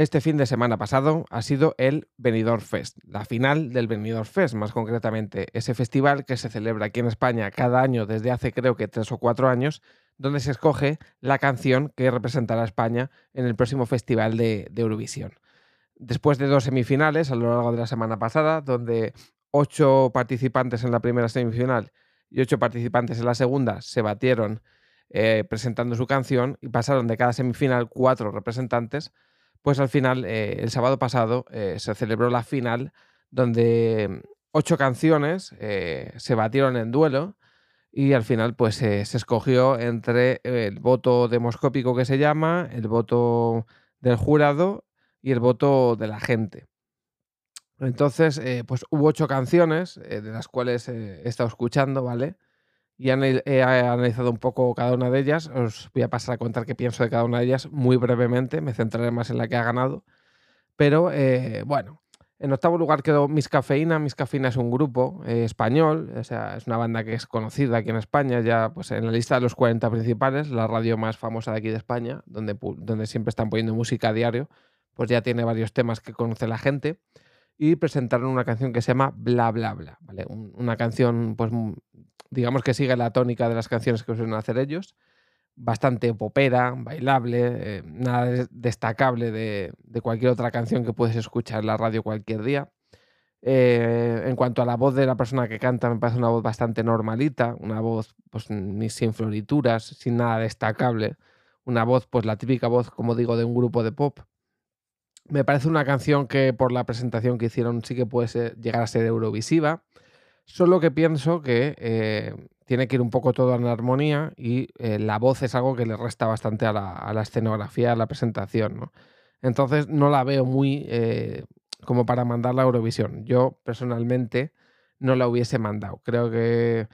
Este fin de semana pasado ha sido el Benidorm Fest, la final del Benidorm Fest, más concretamente, ese festival que se celebra aquí en España cada año desde hace creo que tres o cuatro años, donde se escoge la canción que representará a España en el próximo festival de, Eurovisión. Después de dos semifinales a lo largo de la semana pasada, donde ocho participantes en la primera semifinal y ocho participantes en la segunda se batieron eh, presentando su canción y pasaron de cada semifinal cuatro representantes, pues al final, eh, el sábado pasado, eh, se celebró la final donde ocho canciones se batieron en duelo y al final pues se escogió entre el voto demoscópico que se llama, el voto del jurado y el voto de la gente. Entonces, pues hubo ocho canciones, de las cuales he estado escuchando, ¿vale? Y he analizado un poco cada una de ellas. Os voy a pasar a contar qué pienso de cada una de ellas muy brevemente. Me centraré más en la que ha ganado. Pero eh, bueno, en octavo lugar quedó Miss Cafeína. Miss Cafeína es un grupo eh, español, o sea, es una banda que es conocida aquí en España, ya pues en la lista de los 40 principales, la radio más famosa de aquí de España, donde, donde siempre están poniendo música a diario, pues ya tiene varios temas que conoce la gente. Y presentaron una canción que se llama Bla Bla Bla, ¿vale? una canción pues digamos que sigue la tónica de las canciones que suelen hacer ellos. Bastante popera, bailable, eh, nada destacable de, cualquier otra canción que puedes escuchar en la radio cualquier día. Eh, en cuanto a la voz de la persona que canta, me parece una voz bastante normalita, una voz pues ni sin florituras, sin nada destacable. Una voz, pues la típica voz, como digo, de un grupo de pop. Me parece una canción que por la presentación que hicieron sí que puede llegar a ser eurovisiva. Solo que pienso que eh, tiene que ir un poco todo en armonía y eh, la voz es algo que le resta bastante a la, escenografía, a la presentación. ¿no? Entonces no la veo muy eh, como para mandarla a Eurovisión. Yo personalmente no la hubiese mandado. Creo que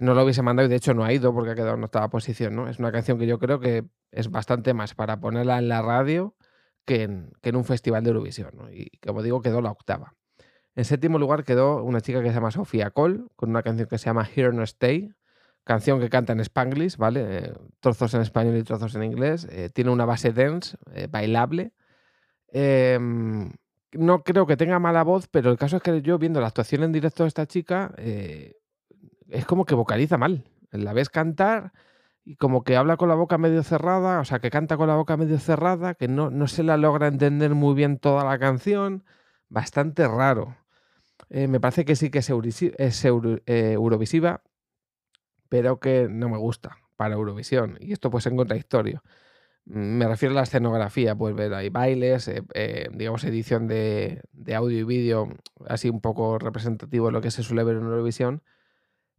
no la hubiese mandado y de hecho no ha ido porque ha quedado en octava posición. ¿no? Es una canción que yo creo que es bastante más para ponerla en la radio que en, que en un festival de Eurovisión. ¿no? Y como digo, quedó la octava. En séptimo lugar quedó una chica que se llama Sofía Cole, con una canción que se llama Here No Stay, canción que canta en Spanglish, ¿vale? Eh, trozos en español y trozos en inglés. Eh, tiene una base dance, eh, bailable. Em, no creo que tenga mala voz, pero el caso es que yo viendo la actuación en directo de esta chica, es como que vocaliza mal. La ves cantar y como que habla con la boca medio cerrada, o sea, que canta con la boca medio cerrada, que no, no se la logra entender muy bien toda la canción. Bastante raro. Eh, me parece que sí que es, eh, Eurovisiva, pero que no me gusta para Eurovisión. Y esto pues en contradictorio. Mm, me refiero a la escenografía, pues ver hay bailes, eh, digamos edición de, audio y vídeo, así un poco representativo de lo que se suele ver en Eurovisión.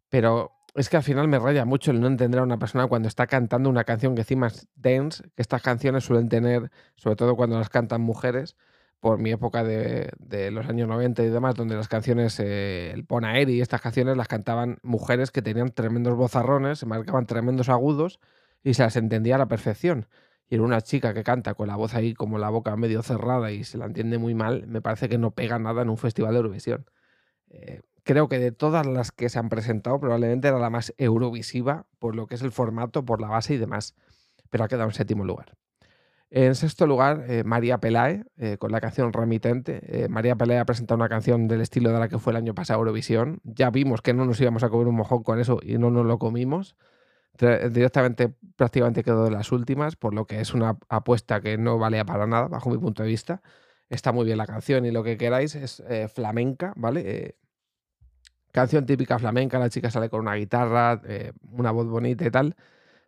Pero es que al final me raya mucho el no entender a una persona cuando está cantando una canción que encima es dance, que estas canciones suelen tener, sobre todo cuando las cantan mujeres, por mi época de, los años 90 y demás, donde las canciones, eh, el Ponaeri y estas canciones las cantaban mujeres que tenían tremendos bozarrones, se marcaban tremendos agudos y se las entendía a la perfección. Y era una chica que canta con la voz ahí como la boca medio cerrada y se la entiende muy mal, me parece que no pega nada en un festival de Eurovisión. Eh, creo que de todas las que se han presentado, probablemente era la más eurovisiva por lo que es el formato, por la base y demás, pero ha quedado en séptimo lugar. En sexto lugar, eh, María Pelae, eh, con la canción Remitente. Eh, María Pelae ha presentado una canción del estilo de la que fue el año pasado Eurovisión. Ya vimos que no nos íbamos a comer un mojón con eso y no nos lo comimos. Directamente, prácticamente quedó de las últimas, por lo que es una apuesta que no valía para nada, bajo mi punto de vista. Está muy bien la canción y lo que queráis es flamenca, ¿vale? canción típica flamenca, la chica sale con una guitarra, una voz bonita y tal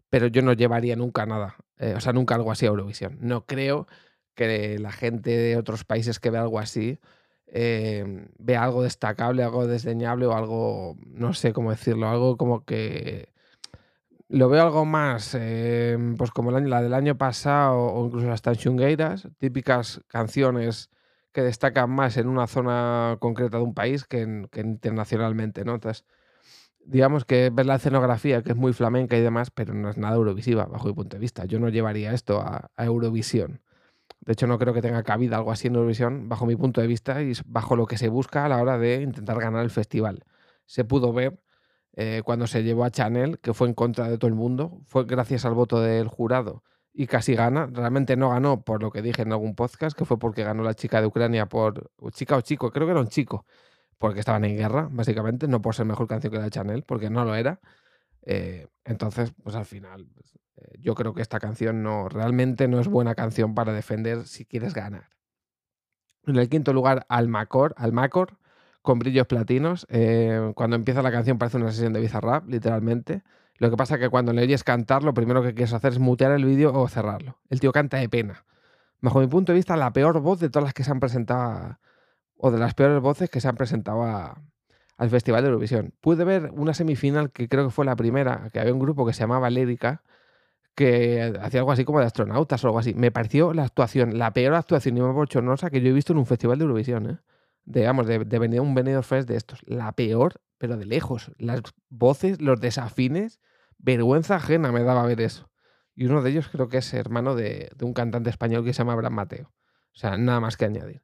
pero yo no llevaría nunca nada, eh, o sea, nunca algo así a Eurovisión. No creo que la gente de otros países que ve algo así eh, vea algo destacable, algo desdeñable o algo, no sé cómo decirlo, algo como que lo veo algo más, eh, pues como la del año pasado o incluso las Tanchungueiras, típicas canciones que destacan más en una zona concreta de un país que, que internacionalmente, ¿no? Entonces, digamos que ves la escenografía, que es muy flamenca y demás, pero no es nada eurovisiva, bajo mi punto de vista. Yo no llevaría esto a, Eurovisión. De hecho, no creo que tenga cabida algo así en Eurovisión, bajo mi punto de vista, y bajo lo que se busca a la hora de intentar ganar el festival. Se pudo ver eh, cuando se llevó a Chanel, que fue en contra de todo el mundo, fue gracias al voto del jurado y casi gana. Realmente no ganó por lo que dije en algún podcast, que fue porque ganó la chica de Ucrania por. chica o chico, creo que era un chico, porque estaban en guerra, básicamente, no por ser mejor canción que la de Chanel, porque no lo era. Eh, entonces, pues al final, pues, eh, yo creo que esta canción no realmente no es buena canción para defender si quieres ganar. En el quinto lugar, Almacor, Almacor con brillos platinos. Eh, cuando empieza la canción parece una sesión de Bizarrap, literalmente. Lo que pasa es que cuando le oyes cantar, lo primero que quieres hacer es mutear el vídeo o cerrarlo. El tío canta de pena. Bajo mi punto de vista, la peor voz de todas las que se han presentado, o de las peores voces que se han presentado al Festival de Eurovisión. Pude ver una semifinal que creo que fue la primera, que había un grupo que se llamaba Lérica, que hacía algo así como de astronautas o algo así. Me pareció la actuación, la peor actuación y más bochornosa que yo he visto en un festival de Eurovisión. ¿eh? De, de, de venir un Benidorm Fest de estos. La peor, pero de lejos. Las voces, los desafines, vergüenza ajena me daba ver eso. Y uno de ellos creo que es hermano de, un cantante español que se llama Abraham Mateo. O sea, nada más que añadir.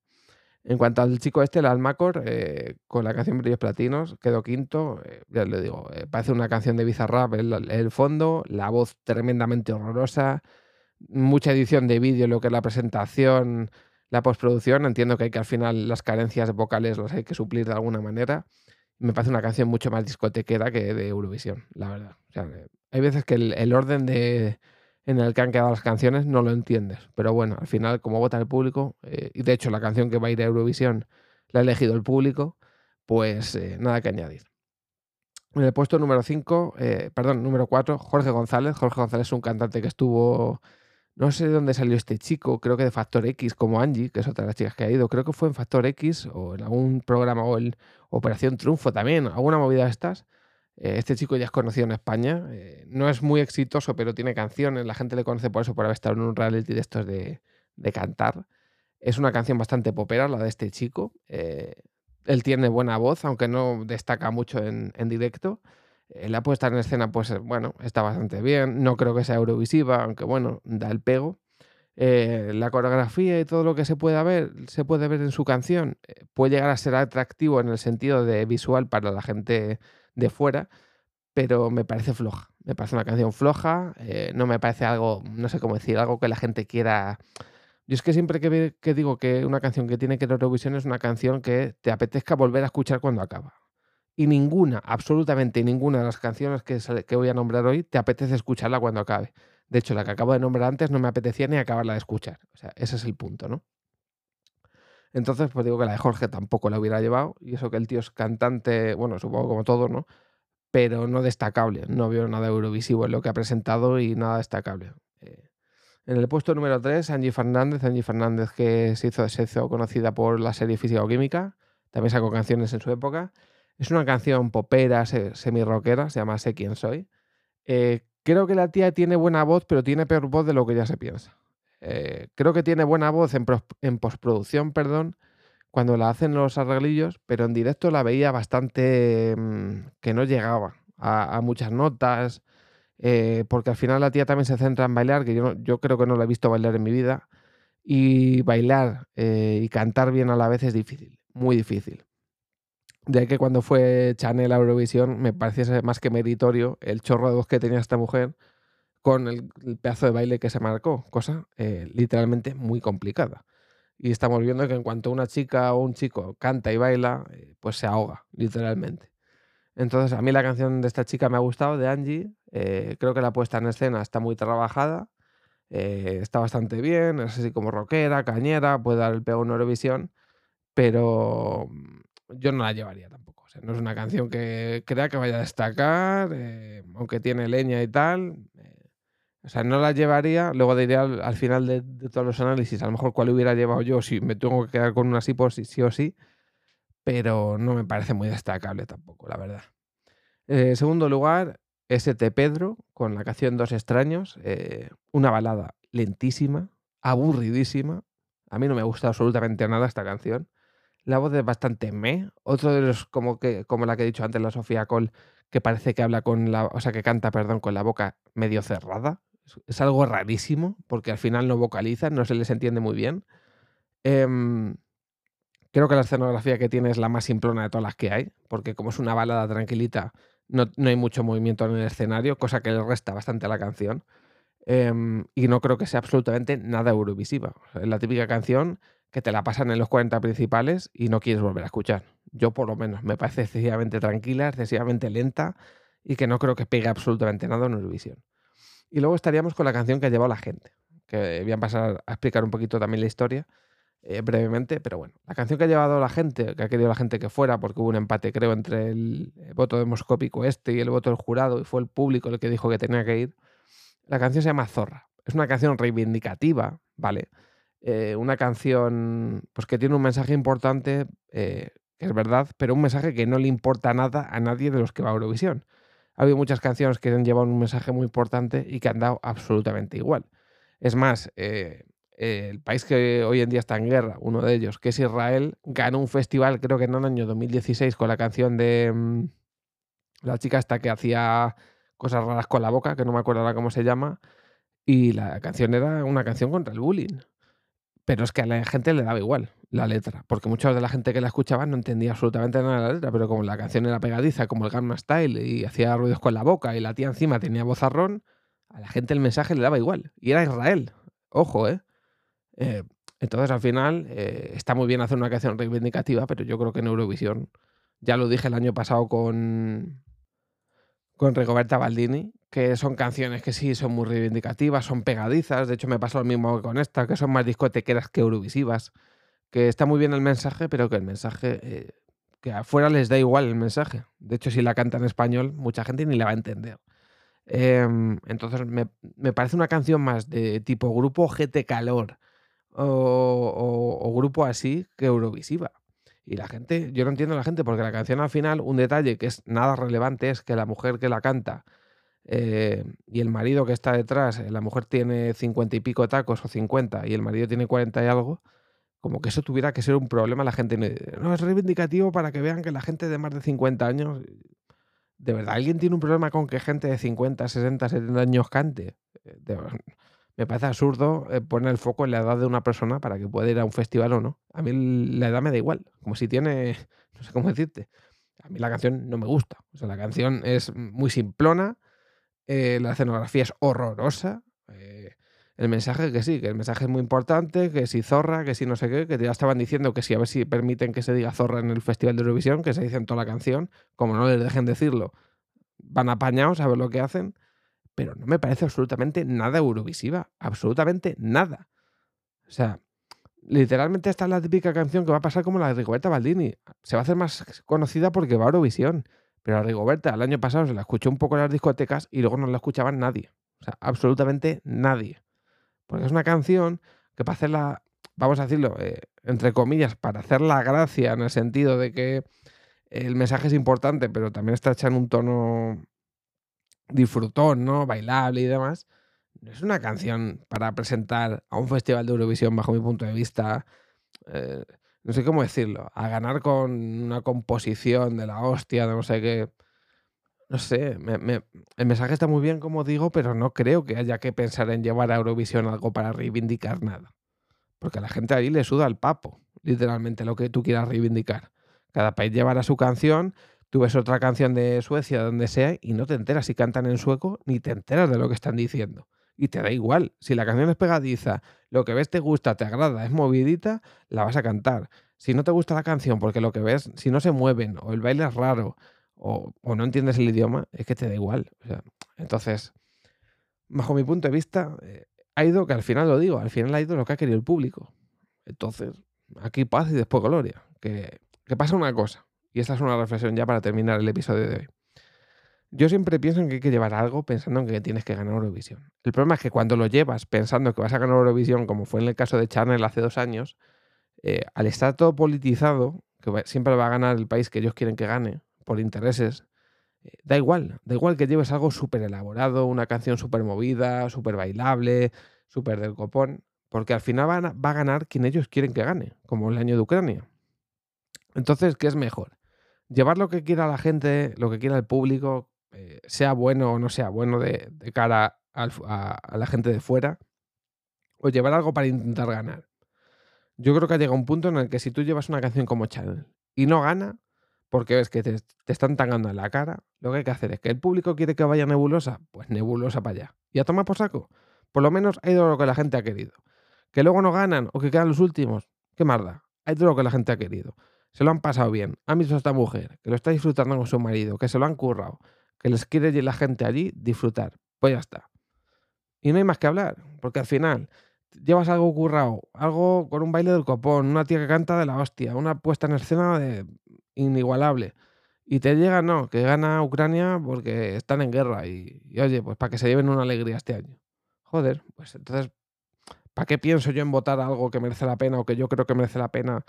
En cuanto al chico este, el Almacor, eh, con la canción Brillos Platinos, quedó quinto. Eh, ya le digo, eh, parece una canción de Bizarrap el, fondo, la voz tremendamente horrorosa, mucha edición de vídeo, lo que es la presentación, la postproducción. Entiendo que hay que al final las carencias vocales las hay que suplir de alguna manera. Me parece una canción mucho más discotequera que de Eurovisión, la verdad. hay veces que el orden de, en el que han quedado las canciones no lo entiendes. Pero bueno, al final, como vota el público, eh, y de hecho la canción que va a ir a Eurovisión la ha elegido el público, pues eh, nada que añadir. En el puesto número 5, eh, perdón, número 4, Jorge González. Jorge González es un cantante que estuvo, no sé de dónde salió este chico, creo que de Factor X, como Angie, que es otra de las chicas que ha ido. Creo que fue en Factor X o en algún programa o en Operación Triunfo también, alguna movida de estas este chico ya es conocido en España. Eh, no es muy exitoso, pero tiene canciones. La gente le conoce por eso, por haber estado en un reality de estos de, cantar. Es una canción bastante popera, la de este chico. Eh, él tiene buena voz, aunque no destaca mucho en, directo. la puesta en escena, pues bueno, está bastante bien. No creo que sea eurovisiva, aunque bueno, da el pego. la coreografía y todo lo que se puede ver, se puede ver en su canción, puede llegar a ser atractivo en el sentido de visual para la gente de fuera, pero me parece floja. Me parece una canción floja, eh, no me parece algo, no sé cómo decir, algo que la gente quiera. Yo es que siempre que, digo que una canción que tiene que ir a es una canción que te apetezca volver a escuchar cuando acaba. Y ninguna, absolutamente ninguna de las canciones que, que voy a nombrar hoy te apetece escucharla cuando acabe. De hecho, la que acabo de nombrar antes no me apetecía ni acabarla de escuchar. O sea, ese es el punto, ¿no? Entonces, pues digo que la de Jorge tampoco la hubiera llevado. Y eso que el tío es cantante, bueno, supongo como todo, ¿no? Pero no destacable. No veo nada eurovisivo en lo que ha presentado y nada destacable. Eh, en el puesto número 3, Angie Fernández. Angie Fernández, que se hizo, se hizo conocida por la serie Física o Química. También sacó canciones en su época. Es una canción popera, semi-rockera, se llama Sé quién soy. Eh, creo que la tía tiene buena voz, pero tiene peor voz de lo que ya se piensa. Eh, creo que tiene buena voz en, postproducción, perdón, cuando la hacen los arreglillos, pero en directo la veía bastante mm, que no llegaba a, muchas notas, eh, porque al final la tía también se centra en bailar, que yo, yo creo que no la he visto bailar en mi vida, y bailar eh, y cantar bien a la vez es difícil, muy difícil. De que cuando fue Chanel a Eurovisión me pareciese más que meritorio el chorro de voz que tenía esta mujer con el, pedazo de baile que se marcó, cosa eh, literalmente muy complicada. Y estamos viendo que en cuanto una chica o un chico canta y baila, eh, pues se ahoga, literalmente. Entonces, a mí la canción de esta chica me ha gustado, de Angie. Eh, creo que la puesta en escena está muy trabajada. está bastante bien, es así como rockera, cañera, puede dar el pego en Eurovisión, pero mm, yo no la llevaría tampoco. no es una canción que crea que vaya a destacar, aunque tiene leña y tal. O sea, no la llevaría, luego diría al, final de, todos los análisis, a lo mejor cuál hubiera llevado yo si me tengo que quedar con una sí por sí, sí o sí, pero no me parece muy destacable tampoco, la verdad. Eh, segundo lugar, ST Pedro, con la canción Dos extraños, eh, una balada lentísima, aburridísima. A mí no me gusta absolutamente nada esta canción. La voz es bastante me. Otro de los, como, que, como la que he dicho antes, la Sofía Cole, que parece que habla con la, o sea, que canta, perdón, con la boca medio cerrada. Es algo rarísimo, porque al final no vocaliza, no se les entiende muy bien. Em, creo que la escenografía que tiene es la más simplona de todas las que hay, porque como es una balada tranquilita, no, hay mucho movimiento en el escenario, cosa que le resta bastante a la canción. Em, y no creo que sea absolutamente nada eurovisiva. Es la típica canción que te la pasan en los 40 principales y no quieres volver a escuchar. Yo por lo menos me parece excesivamente tranquila, excesivamente lenta y que no creo que pegue absolutamente nada en Eurovisión. Y luego estaríamos con la canción que ha llevado la gente, que voy a pasar a explicar un poquito también la historia eh, brevemente, pero bueno, la canción que ha llevado la gente, que ha querido la gente que fuera, porque hubo un empate creo entre el voto demoscópico este y el voto del jurado, y fue el público el que dijo que tenía que ir, la canción se llama Zorra. Es una canción reivindicativa, ¿vale? Eh, una canción pues, que tiene un mensaje importante, eh, que es verdad, pero un mensaje que no le importa nada a nadie de los que va a Eurovisión. Ha habido muchas canciones que han llevado un mensaje muy importante y que han dado absolutamente igual. Es más, eh, el país que hoy en día está en guerra, uno de ellos, que es Israel, ganó un festival, creo que en el año 2016, con la canción de mm, la chica esta que hacía cosas raras con la boca, que no me acuerdo ahora cómo se llama, y la canción era una canción contra el bullying. Pero es que a la gente le daba igual la letra, porque mucha de la gente que la escuchaba no entendía absolutamente nada de la letra, pero como la canción era pegadiza, como el Gamma Style, y hacía ruidos con la boca, y la tía encima tenía vozarrón, a la gente el mensaje le daba igual. Y era Israel. Ojo, ¿eh? eh entonces, al final, eh, está muy bien hacer una canción reivindicativa, pero yo creo que en Eurovisión, ya lo dije el año pasado con, con Rigoberta Baldini, que son canciones que sí son muy reivindicativas, son pegadizas. De hecho, me pasa lo mismo que con esta, que son más discotequeras que eurovisivas. Que está muy bien el mensaje, pero que el mensaje. Eh, que afuera les da igual el mensaje. De hecho, si la canta en español, mucha gente ni la va a entender. Em, entonces, me, parece una canción más de tipo grupo GT Calor o grupo así que Eurovisiva. Y la gente, yo no entiendo a la gente, porque la canción al final, un detalle que es nada relevante es que la mujer que la canta eh, y el marido que está detrás, eh, la mujer tiene cincuenta y pico tacos o cincuenta y el marido tiene cuarenta y algo, como que eso tuviera que ser un problema, la gente no es reivindicativo para que vean que la gente de más de 50 años, ¿de verdad alguien tiene un problema con que gente de 50, 60, 70 años cante? Eh, me parece absurdo eh, poner el foco en la edad de una persona para que pueda ir a un festival o no. A mí la edad me da igual, como si tiene, no sé cómo decirte. A mí la canción no me gusta. O sea, la canción es muy simplona, eh, la escenografía es horrorosa. Eh, el mensaje que sí, que el mensaje es muy importante, que si zorra, que si no sé qué, que ya estaban diciendo que si a ver si permiten que se diga zorra en el Festival de Eurovisión, que se dice en toda la canción, como no les dejen decirlo, van apañados a ver lo que hacen pero no me parece absolutamente nada eurovisiva, absolutamente nada. O sea, literalmente esta es la típica canción que va a pasar como la de Rigoberta Baldini. Se va a hacer más conocida porque va a Eurovisión, pero a Rigoberta el año pasado se la escuchó un poco en las discotecas y luego no la escuchaban nadie. O sea, absolutamente nadie. Porque es una canción que para hacerla, vamos a decirlo, eh, entre comillas, para hacer la gracia en el sentido de que el mensaje es importante, pero también está hecha en un tono disfrutón, ¿no? Bailable y demás. Es una canción para presentar a un festival de Eurovisión, bajo mi punto de vista. Eh, no sé cómo decirlo. A ganar con una composición de la hostia, de no sé qué. No sé, el mensaje está muy bien, como digo, pero no creo que haya que pensar en llevar a Eurovisión algo para reivindicar nada. Porque a la gente allí le suda el papo, literalmente, lo que tú quieras reivindicar. Cada país llevará su canción Tú ves otra canción de Suecia, donde sea, y no te enteras si cantan en sueco, ni te enteras de lo que están diciendo. Y te da igual. Si la canción es pegadiza, lo que ves te gusta, te agrada, es movidita, la vas a cantar. Si no te gusta la canción porque lo que ves, si no se mueven, o el baile es raro, o, no entiendes el idioma, es que te da igual. entonces, bajo mi punto de vista, eh, ha ido, que al final lo digo, al final ha ido lo que ha querido el público. Entonces, aquí paz y después gloria. Que, que pasa una cosa. Y esta es una reflexión ya para terminar el episodio de hoy. Yo siempre pienso en que hay que llevar algo pensando en que tienes que ganar Eurovisión. El problema es que cuando lo llevas pensando que vas a ganar Eurovisión, como fue en el caso de Channel hace dos años, eh, al estar todo politizado, que siempre va a ganar el país que ellos quieren que gane, por intereses, eh, da igual, da igual que lleves algo súper elaborado, una canción súper movida, súper bailable, súper del copón, porque al final va a ganar quien ellos quieren que gane, como el año de Ucrania. Entonces, ¿qué es mejor? llevar lo que quiera la gente, lo que quiera el público, eh, sea bueno o no sea bueno de, cara a, la gente de fuera, o llevar algo para intentar ganar. Yo creo que ha llegado un punto en el que si tú llevas una canción como Channel y no gana, porque ves que te, están tangando en la cara, lo que hay que hacer es que el público quiere que vaya nebulosa, pues nebulosa para allá. Y a tomar por saco. Por lo menos ha ido lo que la gente ha querido. Que luego no ganan o que quedan los últimos, qué más da. Ha ido lo que la gente ha querido. Se lo han pasado bien. Han visto a esta mujer, que lo está disfrutando con su marido, que se lo han currado, que les quiere la gente allí disfrutar. Pues ya está. Y no hay más que hablar, porque al final llevas algo currado, algo con un baile del copón, una tía que canta de la hostia, una puesta en escena de inigualable. Y te llega, no, que gana Ucrania porque están en guerra. Y, oye, pues para que se lleven una alegría este año. Joder, pues entonces, ¿para qué pienso yo en votar algo que merece la pena o que yo creo que merece la pena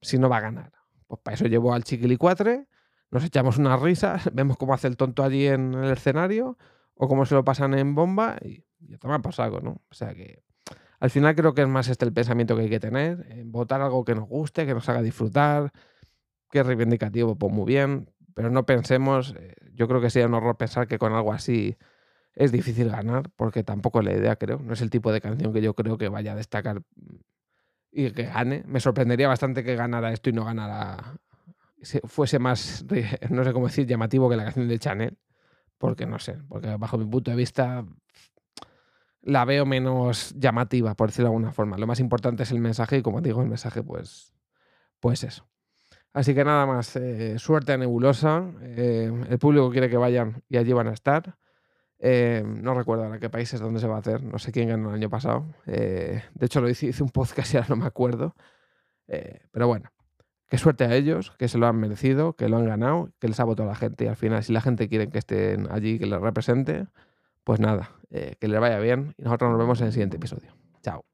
si no va a ganar? Pues para eso llevo al chiquilicuatre, nos echamos unas risas, vemos cómo hace el tonto allí en el escenario o cómo se lo pasan en bomba y ya toma por saco, ¿no? O sea que al final creo que es más este el pensamiento que hay que tener, en votar algo que nos guste, que nos haga disfrutar, que es reivindicativo, pues muy bien, pero no pensemos, eh, yo creo que sería un horror pensar que con algo así es difícil ganar, porque tampoco es la idea, creo. No es el tipo de canción que yo creo que vaya a destacar y que gane. Me sorprendería bastante que ganara esto y no ganara, fuese más, no sé cómo decir, llamativo que la canción de Chanel, porque no sé, porque bajo mi punto de vista la veo menos llamativa, por decirlo de alguna forma. Lo más importante es el mensaje y como digo, el mensaje, pues, pues eso. Así que nada más, eh, suerte a Nebulosa. Eh, el público quiere que vayan y allí van a estar. Eh, no recuerdo ahora qué países donde se va a hacer. No sé quién ganó el año pasado. de hecho, lo hice, hice un podcast y ahora no me acuerdo. pero bueno, qué suerte a ellos, que se lo han merecido, que lo han ganado, que les ha votado la gente. Y al final, si la gente quiere que estén allí, que les represente, pues nada, que les vaya bien. Y nosotros nos vemos en el siguiente episodio. Chao.